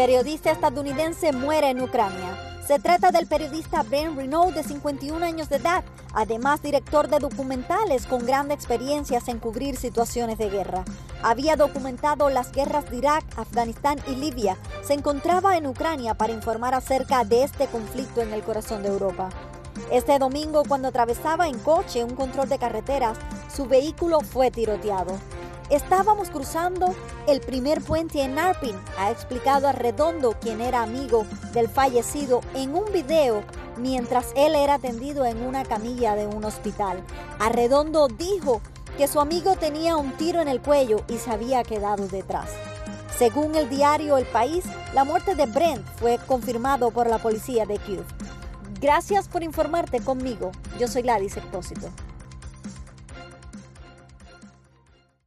Periodista estadounidense muere en Ucrania. Se trata del periodista Ben Renault de 51 años de edad, además director de documentales con gran experiencias en cubrir situaciones de guerra. Había documentado las guerras de Irak, Afganistán y Libia. Se encontraba en Ucrania para informar acerca de este conflicto en el corazón de Europa. Este domingo, cuando atravesaba en coche un control de carreteras, su vehículo fue tiroteado. Estábamos cruzando el primer puente en Arpin, ha explicado a Redondo, quien era amigo del fallecido, en un video mientras él era atendido en una camilla de un hospital. Arredondo dijo que su amigo tenía un tiro en el cuello y se había quedado detrás. Según el diario El País, la muerte de Brent fue confirmado por la policía de Kiev. Gracias por informarte conmigo. Yo soy Ladis Expósito.